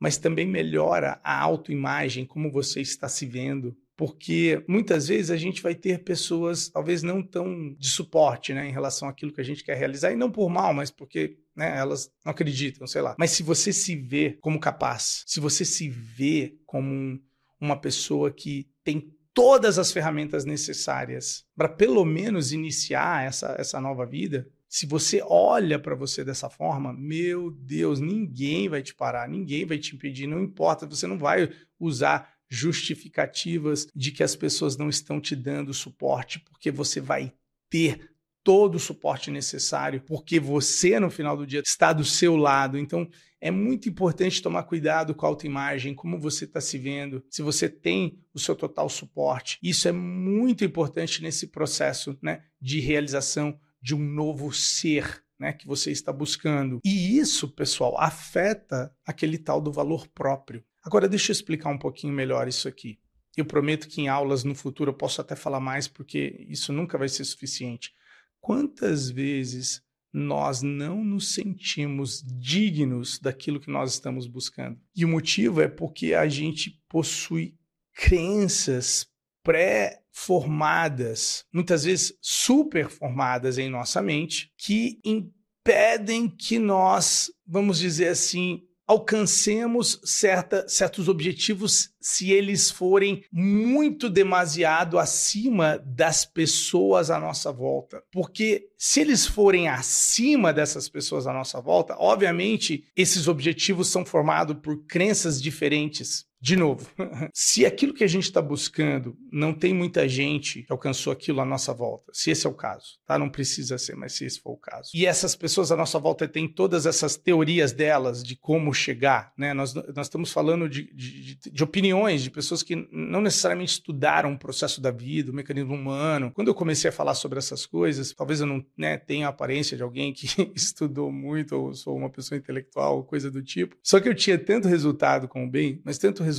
mas também melhora a autoimagem, como você está se vendo, porque muitas vezes a gente vai ter pessoas talvez não tão de suporte, né, em relação àquilo que a gente quer realizar e não por mal, mas porque né, elas não acreditam, sei lá. Mas se você se vê como capaz, se você se vê como um, uma pessoa que tem todas as ferramentas necessárias para pelo menos iniciar essa, essa nova vida, se você olha para você dessa forma, meu Deus, ninguém vai te parar, ninguém vai te impedir, não importa, você não vai usar justificativas de que as pessoas não estão te dando suporte, porque você vai ter todo o suporte necessário, porque você, no final do dia, está do seu lado. Então, é muito importante tomar cuidado com a autoimagem, como você está se vendo, se você tem o seu total suporte. Isso é muito importante nesse processo né, de realização de um novo ser. Né, que você está buscando. E isso, pessoal, afeta aquele tal do valor próprio. Agora, deixa eu explicar um pouquinho melhor isso aqui. Eu prometo que em aulas no futuro eu posso até falar mais, porque isso nunca vai ser suficiente. Quantas vezes nós não nos sentimos dignos daquilo que nós estamos buscando? E o motivo é porque a gente possui crenças pré-formadas, muitas vezes super formadas em nossa mente, que impedem que nós, vamos dizer assim, alcancemos certa, certos objetivos se eles forem muito demasiado acima das pessoas à nossa volta. Porque se eles forem acima dessas pessoas à nossa volta, obviamente esses objetivos são formados por crenças diferentes. De novo, [laughs] se aquilo que a gente está buscando não tem muita gente que alcançou aquilo à nossa volta, se esse é o caso, tá? Não precisa ser, mas se esse for o caso. E essas pessoas à nossa volta têm todas essas teorias delas de como chegar, né? Nós, nós estamos falando de, de, de opiniões de pessoas que não necessariamente estudaram o processo da vida, o mecanismo humano. Quando eu comecei a falar sobre essas coisas, talvez eu não né, tenha a aparência de alguém que [laughs] estudou muito ou sou uma pessoa intelectual, coisa do tipo. Só que eu tinha tanto resultado com o bem, mas tanto resultado,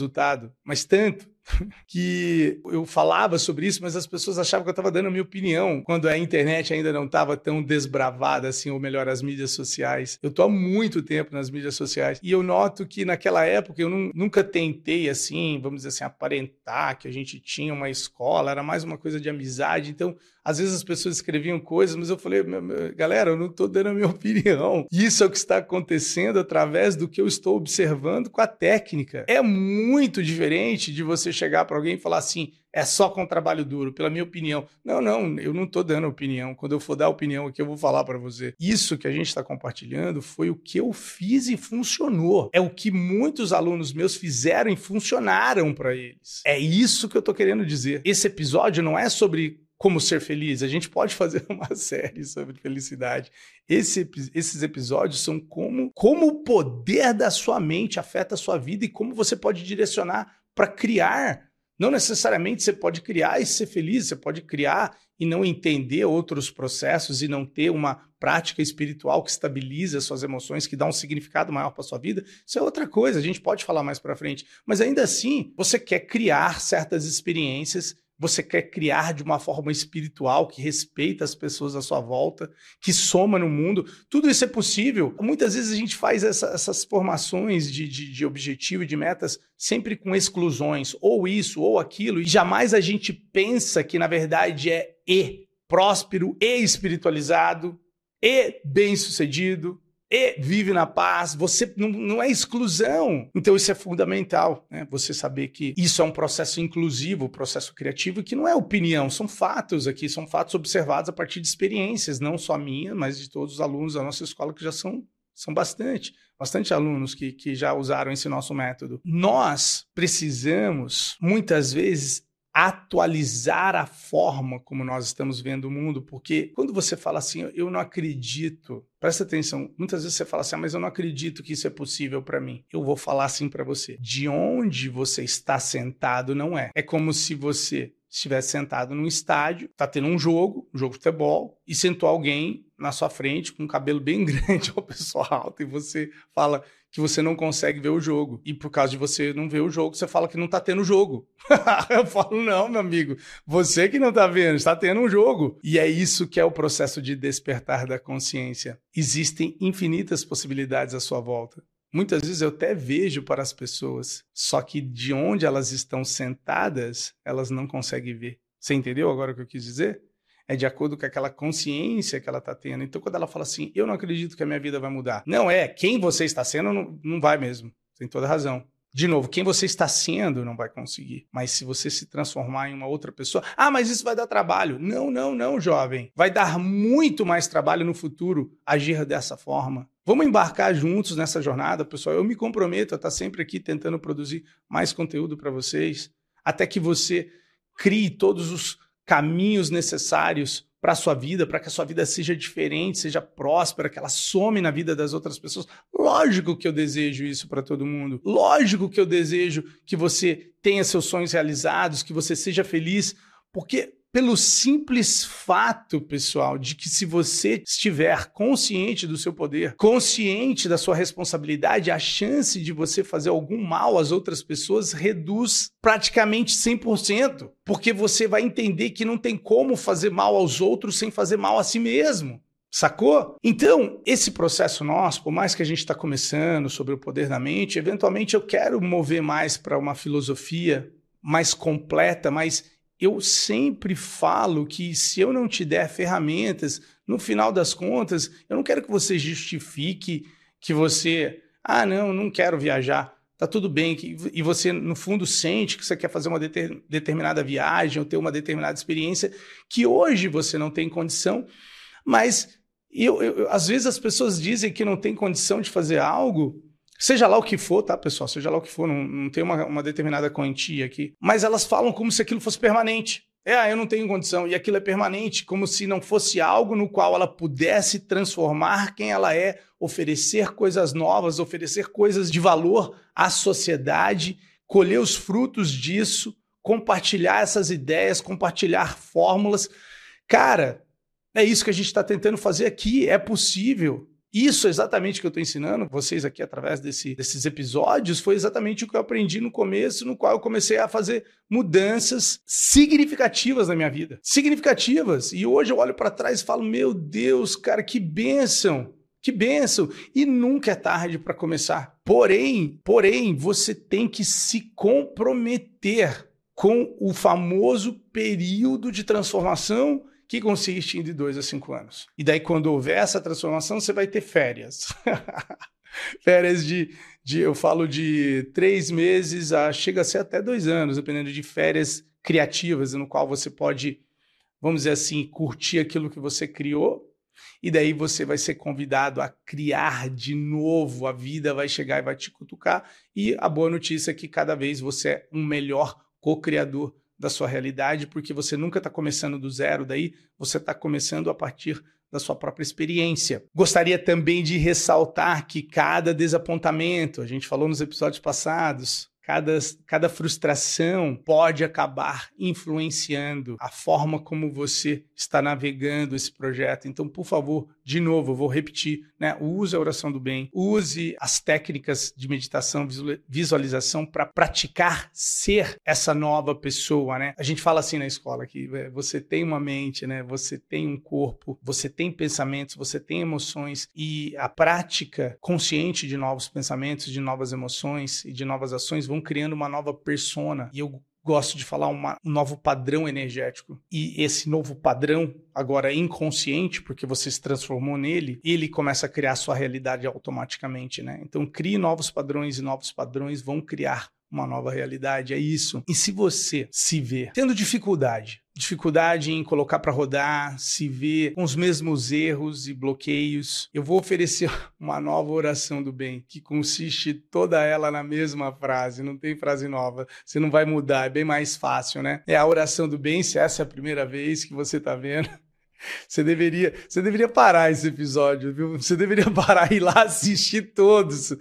mas tanto que eu falava sobre isso, mas as pessoas achavam que eu estava dando a minha opinião quando a internet ainda não estava tão desbravada assim, ou melhor, as mídias sociais. Eu estou há muito tempo nas mídias sociais e eu noto que naquela época eu nunca tentei assim, vamos dizer assim, aparentar que a gente tinha uma escola, era mais uma coisa de amizade. Então, às vezes as pessoas escreviam coisas, mas eu falei, galera, eu não estou dando a minha [laughs] opinião. Isso é o que está acontecendo através do que eu estou observando com a técnica. É muito diferente de você chegar para alguém e falar assim: é só com trabalho duro, pela minha opinião. Não, não, eu não estou dando opinião. Quando eu for dar opinião aqui, eu vou falar para você. Isso que a gente está compartilhando foi o que eu fiz e funcionou. É o que muitos alunos meus fizeram e funcionaram para eles. É isso que eu estou querendo dizer. Esse episódio não é sobre como ser feliz. A gente pode fazer [laughs] uma série sobre felicidade. Esse, esses episódios são como, como o poder da sua mente afeta a sua vida e como você pode direcionar para criar. Não necessariamente você pode criar e ser feliz, você pode criar e não entender outros processos e não ter uma prática espiritual que estabiliza suas emoções, que dá um significado maior para sua vida. Isso é outra coisa, a gente pode falar mais para frente. Mas ainda assim, você quer criar certas experiências você quer criar de uma forma espiritual que respeita as pessoas à sua volta, que soma no mundo. Tudo isso é possível. Muitas vezes a gente faz essa, essas formações de, de, de objetivo e de metas sempre com exclusões, ou isso, ou aquilo, e jamais a gente pensa que, na verdade, é e próspero, e espiritualizado, e bem-sucedido, e vive na paz, você não, não é exclusão. Então isso é fundamental, né? Você saber que isso é um processo inclusivo, um processo criativo, que não é opinião, são fatos aqui, são fatos observados a partir de experiências, não só minha, mas de todos os alunos da nossa escola que já são são bastante, bastante alunos que, que já usaram esse nosso método. Nós precisamos, muitas vezes, atualizar a forma como nós estamos vendo o mundo, porque quando você fala assim, eu não acredito, presta atenção, muitas vezes você fala assim, ah, mas eu não acredito que isso é possível para mim. Eu vou falar assim para você. De onde você está sentado não é. É como se você estivesse sentado num estádio, tá tendo um jogo, um jogo de futebol, e sentou alguém na sua frente com um cabelo bem [laughs] grande, uma pessoa alta, e você fala que você não consegue ver o jogo. E por causa de você não ver o jogo, você fala que não tá tendo jogo. [laughs] Eu falo, não, meu amigo, você que não tá vendo, está tendo um jogo. E é isso que é o processo de despertar da consciência. Existem infinitas possibilidades à sua volta. Muitas vezes eu até vejo para as pessoas, só que de onde elas estão sentadas, elas não conseguem ver. Você entendeu agora o que eu quis dizer? É de acordo com aquela consciência que ela está tendo. Então, quando ela fala assim, eu não acredito que a minha vida vai mudar. Não é, quem você está sendo não, não vai mesmo. Tem toda razão. De novo, quem você está sendo não vai conseguir. Mas se você se transformar em uma outra pessoa, ah, mas isso vai dar trabalho. Não, não, não, jovem. Vai dar muito mais trabalho no futuro agir dessa forma. Vamos embarcar juntos nessa jornada, pessoal. Eu me comprometo a estar sempre aqui tentando produzir mais conteúdo para vocês, até que você crie todos os caminhos necessários para a sua vida, para que a sua vida seja diferente, seja próspera, que ela some na vida das outras pessoas. Lógico que eu desejo isso para todo mundo. Lógico que eu desejo que você tenha seus sonhos realizados, que você seja feliz, porque pelo simples fato, pessoal, de que se você estiver consciente do seu poder, consciente da sua responsabilidade, a chance de você fazer algum mal às outras pessoas reduz praticamente 100%, porque você vai entender que não tem como fazer mal aos outros sem fazer mal a si mesmo. Sacou? Então, esse processo nosso, por mais que a gente está começando sobre o poder da mente, eventualmente eu quero mover mais para uma filosofia mais completa, mais eu sempre falo que se eu não te der ferramentas, no final das contas, eu não quero que você justifique que você Ah, não, não quero viajar. Tá tudo bem. E você, no fundo, sente que você quer fazer uma deter, determinada viagem ou ter uma determinada experiência que hoje você não tem condição, mas eu, eu, às vezes as pessoas dizem que não tem condição de fazer algo Seja lá o que for, tá, pessoal? Seja lá o que for, não, não tem uma, uma determinada quantia aqui. Mas elas falam como se aquilo fosse permanente. É, ah, eu não tenho condição. E aquilo é permanente, como se não fosse algo no qual ela pudesse transformar quem ela é, oferecer coisas novas, oferecer coisas de valor à sociedade, colher os frutos disso, compartilhar essas ideias, compartilhar fórmulas. Cara, é isso que a gente está tentando fazer aqui. É possível. Isso exatamente que eu estou ensinando vocês aqui através desse, desses episódios foi exatamente o que eu aprendi no começo, no qual eu comecei a fazer mudanças significativas na minha vida. Significativas. E hoje eu olho para trás e falo: meu Deus, cara, que bênção! Que bênção! E nunca é tarde para começar. Porém, porém, você tem que se comprometer com o famoso período de transformação que consiste em de dois a cinco anos. E daí, quando houver essa transformação, você vai ter férias. [laughs] férias de, de, eu falo de três meses a chega a ser até dois anos, dependendo de férias criativas, no qual você pode, vamos dizer assim, curtir aquilo que você criou. E daí você vai ser convidado a criar de novo, a vida vai chegar e vai te cutucar. E a boa notícia é que cada vez você é um melhor co-criador da sua realidade, porque você nunca está começando do zero, daí você está começando a partir da sua própria experiência. Gostaria também de ressaltar que cada desapontamento, a gente falou nos episódios passados, Cada, cada frustração pode acabar influenciando a forma como você está navegando esse projeto. Então, por favor, de novo, eu vou repetir, né? Use a oração do bem, use as técnicas de meditação, visualização para praticar ser essa nova pessoa, né? A gente fala assim na escola que é, você tem uma mente, né? Você tem um corpo, você tem pensamentos, você tem emoções e a prática consciente de novos pensamentos, de novas emoções e de novas ações vão criando uma nova persona. E eu gosto de falar uma, um novo padrão energético. E esse novo padrão, agora inconsciente, porque você se transformou nele, ele começa a criar sua realidade automaticamente, né? Então crie novos padrões e novos padrões vão criar uma nova realidade, é isso. E se você se vê tendo dificuldade, dificuldade em colocar para rodar, se vê com os mesmos erros e bloqueios, eu vou oferecer [laughs] uma nova oração do bem, que consiste toda ela na mesma frase, não tem frase nova. Você não vai mudar, é bem mais fácil, né? É a oração do bem, se essa é a primeira vez que você está vendo. [laughs] Você deveria, você deveria parar esse episódio, viu? Você deveria [laughs] parar e ir lá assistir todos.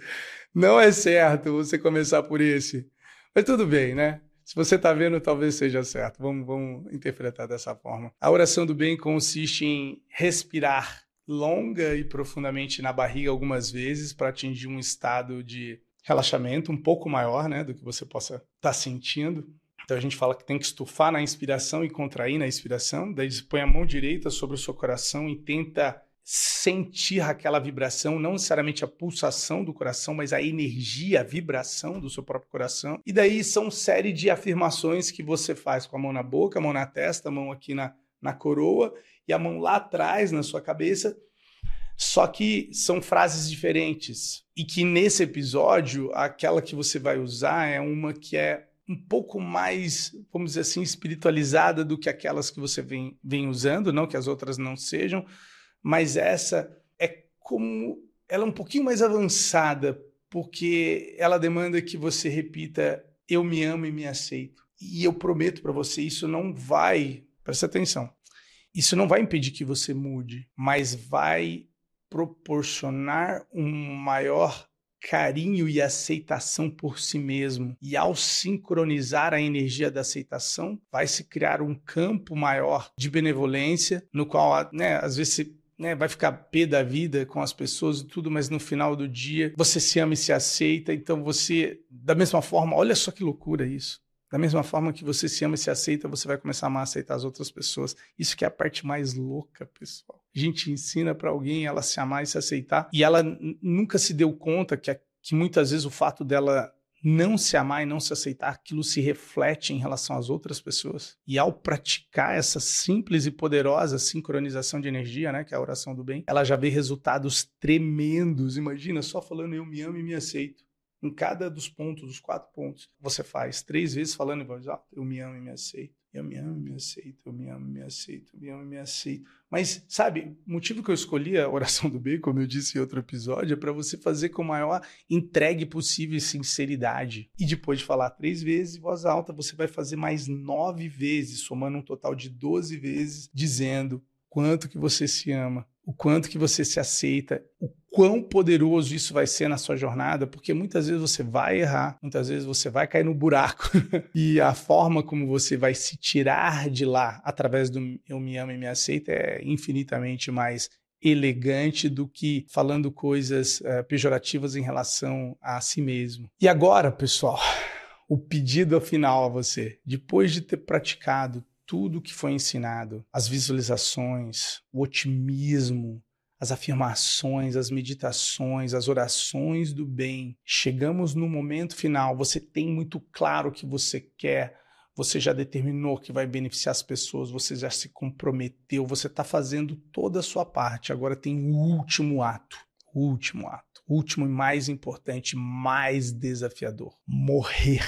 Não é certo você começar por esse. Mas tudo bem, né? Se você está vendo, talvez seja certo. Vamos, vamos interpretar dessa forma. A oração do bem consiste em respirar longa e profundamente na barriga algumas vezes para atingir um estado de relaxamento um pouco maior né, do que você possa estar tá sentindo. Então a gente fala que tem que estufar na inspiração e contrair na expiração. Daí você põe a mão direita sobre o seu coração e tenta sentir aquela vibração, não necessariamente a pulsação do coração, mas a energia, a vibração do seu próprio coração. E daí são série de afirmações que você faz com a mão na boca, a mão na testa, a mão aqui na, na coroa e a mão lá atrás na sua cabeça. Só que são frases diferentes. E que nesse episódio, aquela que você vai usar é uma que é um pouco mais, vamos dizer assim, espiritualizada do que aquelas que você vem, vem usando, não que as outras não sejam, mas essa é como ela é um pouquinho mais avançada, porque ela demanda que você repita eu me amo e me aceito. E eu prometo para você, isso não vai, presta atenção. Isso não vai impedir que você mude, mas vai proporcionar um maior carinho e aceitação por si mesmo. E ao sincronizar a energia da aceitação, vai se criar um campo maior de benevolência, no qual, né, às vezes né, vai ficar pé da vida com as pessoas e tudo, mas no final do dia você se ama e se aceita, então você, da mesma forma, olha só que loucura isso. Da mesma forma que você se ama e se aceita, você vai começar a amar aceitar as outras pessoas. Isso que é a parte mais louca, pessoal. A gente ensina para alguém ela se amar e se aceitar, e ela nunca se deu conta que, que muitas vezes o fato dela não se amar e não se aceitar, aquilo se reflete em relação às outras pessoas. E ao praticar essa simples e poderosa sincronização de energia, né, que é a oração do bem, ela já vê resultados tremendos. Imagina só falando eu me amo e me aceito. Em cada dos pontos, dos quatro pontos, você faz três vezes falando em voz alta, eu me amo e me aceito. Eu me amo, me aceito, eu me amo, me aceito, eu me amo, me aceito. Mas, sabe, o motivo que eu escolhi a oração do bem, como eu disse em outro episódio, é para você fazer com a maior entregue possível e sinceridade. E depois de falar três vezes voz alta, você vai fazer mais nove vezes, somando um total de doze vezes, dizendo quanto que você se ama, o quanto que você se aceita, o quão poderoso isso vai ser na sua jornada, porque muitas vezes você vai errar, muitas vezes você vai cair no buraco. [laughs] e a forma como você vai se tirar de lá através do eu me amo e me aceito é infinitamente mais elegante do que falando coisas uh, pejorativas em relação a si mesmo. E agora, pessoal, o pedido final a você, depois de ter praticado tudo que foi ensinado, as visualizações, o otimismo, as afirmações, as meditações, as orações do bem. Chegamos no momento final, você tem muito claro o que você quer, você já determinou que vai beneficiar as pessoas, você já se comprometeu, você está fazendo toda a sua parte. Agora tem o último ato, o último ato, o último e mais importante, mais desafiador: morrer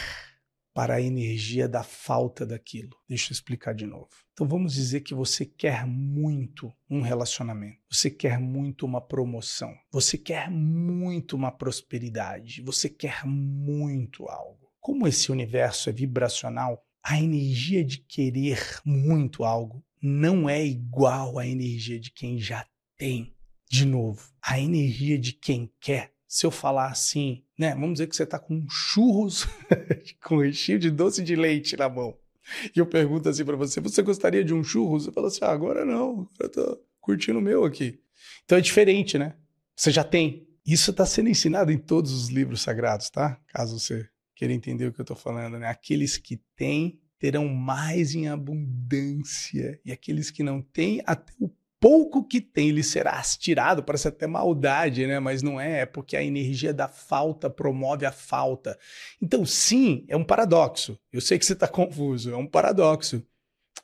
para a energia da falta daquilo. Deixa eu explicar de novo. Então vamos dizer que você quer muito um relacionamento, você quer muito uma promoção, você quer muito uma prosperidade, você quer muito algo. Como esse universo é vibracional, a energia de querer muito algo não é igual à energia de quem já tem. De novo, a energia de quem quer se eu falar assim, né? Vamos dizer que você está com churros [laughs] com recheio de doce de leite na mão. E eu pergunto assim para você: você gostaria de um churros? Você fala assim: ah, agora não, eu tô curtindo o meu aqui. Então é diferente, né? Você já tem. Isso está sendo ensinado em todos os livros sagrados, tá? Caso você queira entender o que eu estou falando, né? Aqueles que têm terão mais em abundância, e aqueles que não têm, até o pouco que tem lhe será tirado, parece até maldade, né? Mas não é, é porque a energia da falta promove a falta. Então, sim, é um paradoxo. Eu sei que você está confuso, é um paradoxo.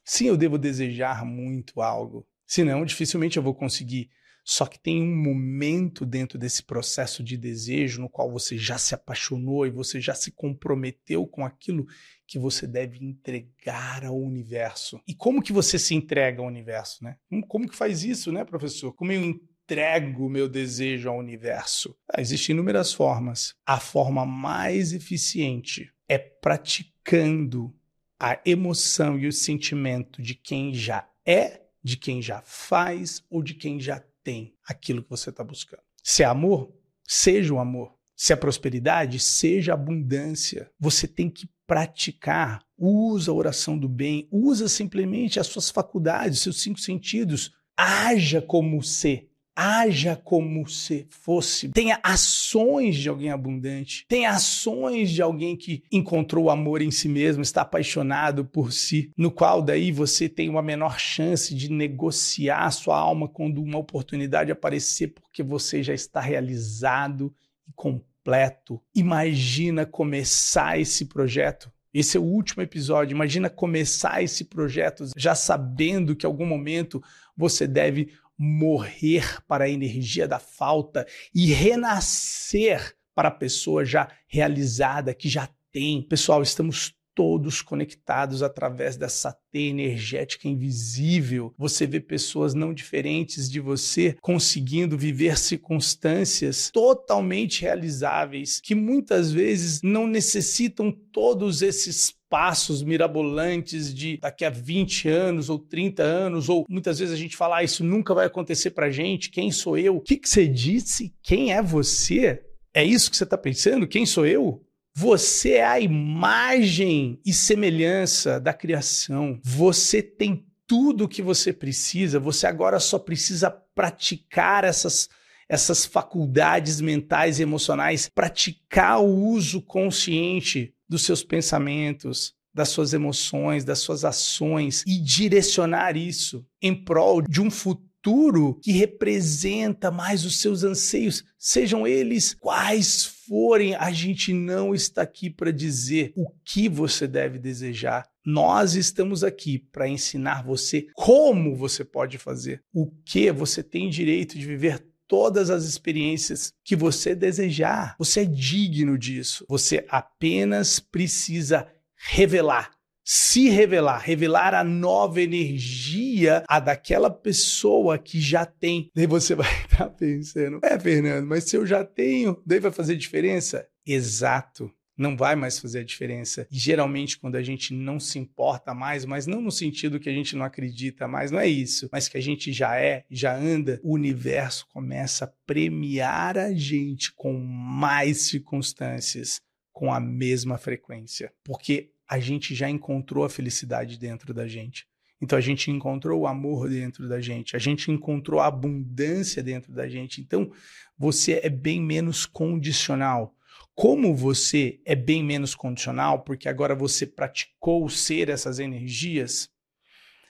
Sim, eu devo desejar muito algo, senão dificilmente eu vou conseguir só que tem um momento dentro desse processo de desejo no qual você já se apaixonou e você já se comprometeu com aquilo que você deve entregar ao universo. E como que você se entrega ao universo, né? Como que faz isso, né, professor? Como eu entrego o meu desejo ao universo? Ah, existem inúmeras formas. A forma mais eficiente é praticando a emoção e o sentimento de quem já é, de quem já faz ou de quem já tem aquilo que você está buscando. Se é amor, seja o amor. Se é prosperidade, seja abundância. Você tem que praticar. Usa a oração do bem, usa simplesmente as suas faculdades, seus cinco sentidos. Haja como ser haja como se fosse. Tenha ações de alguém abundante. Tenha ações de alguém que encontrou o amor em si mesmo, está apaixonado por si, no qual daí você tem uma menor chance de negociar sua alma quando uma oportunidade aparecer, porque você já está realizado e completo. Imagina começar esse projeto esse é o último episódio. Imagina começar esse projeto já sabendo que em algum momento você deve morrer para a energia da falta e renascer para a pessoa já realizada, que já tem. Pessoal, estamos todos conectados através dessa teia energética invisível. Você vê pessoas não diferentes de você conseguindo viver circunstâncias totalmente realizáveis, que muitas vezes não necessitam todos esses passos mirabolantes de daqui a 20 anos ou 30 anos, ou muitas vezes a gente fala, ah, isso nunca vai acontecer pra gente, quem sou eu? O que, que você disse? Quem é você? É isso que você está pensando? Quem sou eu? Você é a imagem e semelhança da criação. Você tem tudo o que você precisa. Você agora só precisa praticar essas essas faculdades mentais e emocionais, praticar o uso consciente dos seus pensamentos, das suas emoções, das suas ações e direcionar isso em prol de um futuro futuro que representa mais os seus anseios, sejam eles quais forem, a gente não está aqui para dizer o que você deve desejar. Nós estamos aqui para ensinar você como você pode fazer, o que você tem direito de viver todas as experiências que você desejar. Você é digno disso. Você apenas precisa revelar se revelar, revelar a nova energia a daquela pessoa que já tem. Daí você vai estar [laughs] pensando, é, Fernando, mas se eu já tenho, daí vai fazer diferença? Exato. Não vai mais fazer a diferença. E geralmente, quando a gente não se importa mais, mas não no sentido que a gente não acredita mais, não é isso, mas que a gente já é, já anda, o universo começa a premiar a gente com mais circunstâncias com a mesma frequência. Porque a gente já encontrou a felicidade dentro da gente. Então a gente encontrou o amor dentro da gente, a gente encontrou a abundância dentro da gente. Então você é bem menos condicional. Como você é bem menos condicional, porque agora você praticou ser essas energias,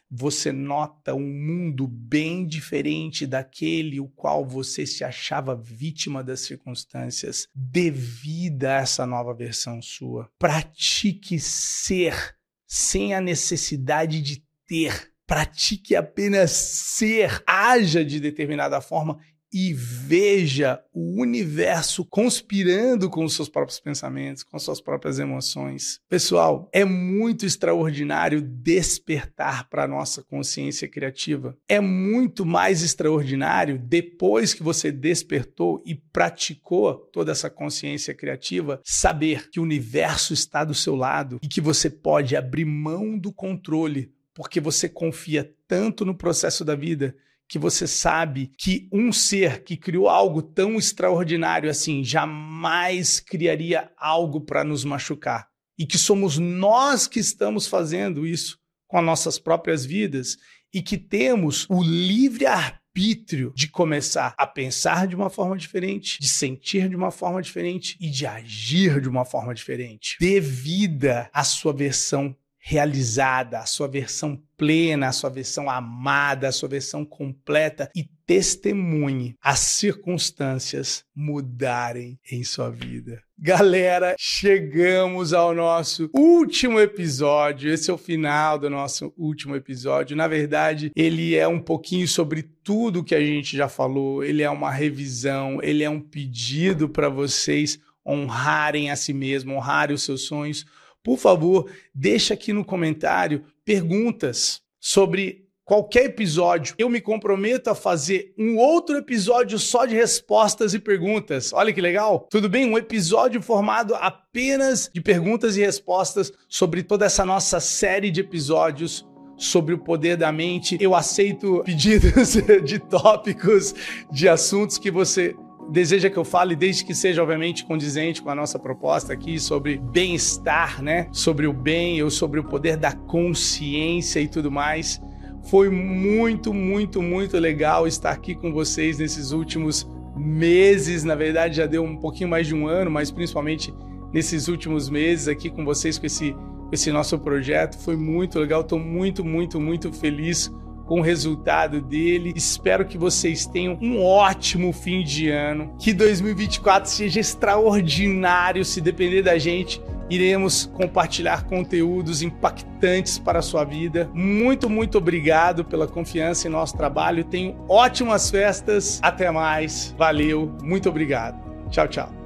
você nota um mundo bem diferente daquele o qual você se achava vítima das circunstâncias devido a essa nova versão sua. Pratique ser sem a necessidade de ter. Pratique apenas ser, haja de determinada forma e veja o universo conspirando com os seus próprios pensamentos, com as suas próprias emoções. Pessoal, é muito extraordinário despertar para a nossa consciência criativa. É muito mais extraordinário depois que você despertou e praticou toda essa consciência criativa, saber que o universo está do seu lado e que você pode abrir mão do controle porque você confia tanto no processo da vida que você sabe que um ser que criou algo tão extraordinário assim jamais criaria algo para nos machucar. E que somos nós que estamos fazendo isso com as nossas próprias vidas e que temos o livre arbítrio de começar a pensar de uma forma diferente, de sentir de uma forma diferente e de agir de uma forma diferente. Dê vida à sua versão realizada, a sua versão plena, a sua versão amada, a sua versão completa e testemunhe as circunstâncias mudarem em sua vida. Galera, chegamos ao nosso último episódio. Esse é o final do nosso último episódio. Na verdade, ele é um pouquinho sobre tudo que a gente já falou. Ele é uma revisão, ele é um pedido para vocês honrarem a si mesmo, honrarem os seus sonhos por favor, deixa aqui no comentário perguntas sobre qualquer episódio. Eu me comprometo a fazer um outro episódio só de respostas e perguntas. Olha que legal. Tudo bem? Um episódio formado apenas de perguntas e respostas sobre toda essa nossa série de episódios sobre o poder da mente. Eu aceito pedidos [laughs] de tópicos, de assuntos que você deseja que eu fale, desde que seja, obviamente, condizente com a nossa proposta aqui sobre bem-estar, né? Sobre o bem ou sobre o poder da consciência e tudo mais. Foi muito, muito, muito legal estar aqui com vocês nesses últimos meses. Na verdade, já deu um pouquinho mais de um ano, mas principalmente nesses últimos meses aqui com vocês com esse, esse nosso projeto. Foi muito legal. Estou muito, muito, muito feliz com o resultado dele. Espero que vocês tenham um ótimo fim de ano, que 2024 seja extraordinário, se depender da gente. Iremos compartilhar conteúdos impactantes para a sua vida. Muito, muito obrigado pela confiança em nosso trabalho. Tenho ótimas festas. Até mais. Valeu. Muito obrigado. Tchau, tchau.